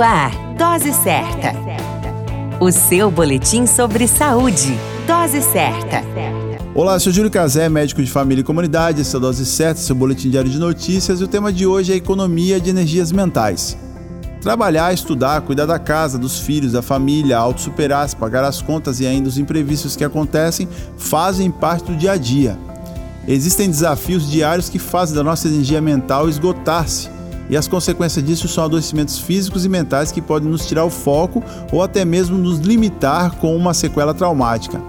Ar, Dose Certa. O seu boletim sobre saúde. Dose Certa. Olá, sou Júlio Cazé, médico de família e comunidade. Essa é a Dose Certa, seu boletim diário de notícias. E o tema de hoje é economia de energias mentais. Trabalhar, estudar, cuidar da casa, dos filhos, da família, auto-superar-se, pagar as contas e ainda os imprevistos que acontecem fazem parte do dia a dia. Existem desafios diários que fazem da nossa energia mental esgotar-se e as consequências disso são adoecimentos físicos e mentais que podem nos tirar o foco ou até mesmo nos limitar com uma sequela traumática.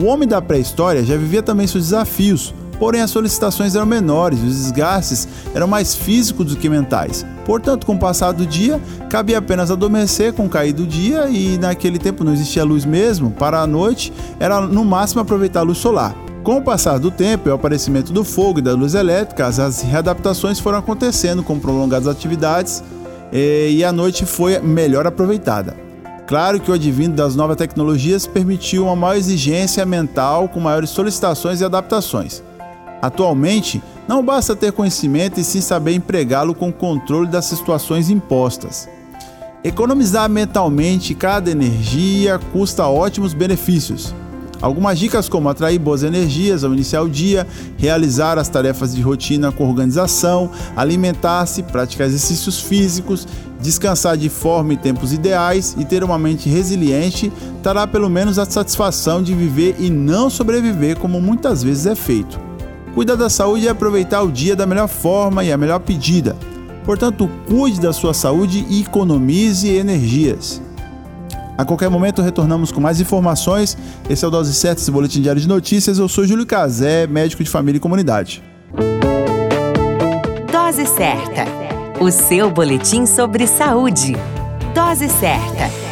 O homem da pré-história já vivia também seus desafios, porém as solicitações eram menores, os desgastes eram mais físicos do que mentais. Portanto, com o passar do dia, cabia apenas adormecer com o cair do dia e naquele tempo não existia luz mesmo, para a noite era no máximo aproveitar a luz solar. Com o passar do tempo e o aparecimento do fogo e da luz elétrica, as readaptações foram acontecendo com prolongadas atividades e a noite foi melhor aproveitada. Claro que o advindo das novas tecnologias permitiu uma maior exigência mental com maiores solicitações e adaptações. Atualmente, não basta ter conhecimento e sim saber empregá-lo com controle das situações impostas. Economizar mentalmente cada energia custa ótimos benefícios. Algumas dicas como atrair boas energias ao iniciar o dia, realizar as tarefas de rotina com organização, alimentar-se, praticar exercícios físicos, descansar de forma e tempos ideais e ter uma mente resiliente trará pelo menos a satisfação de viver e não sobreviver como muitas vezes é feito. Cuidar da saúde é aproveitar o dia da melhor forma e a melhor pedida. Portanto, cuide da sua saúde e economize energias. A qualquer momento retornamos com mais informações. Esse é o Dose Certa, esse boletim diário de notícias. Eu sou Júlio Cazé, médico de família e comunidade. Dose Certa, o seu boletim sobre saúde. Dose Certa.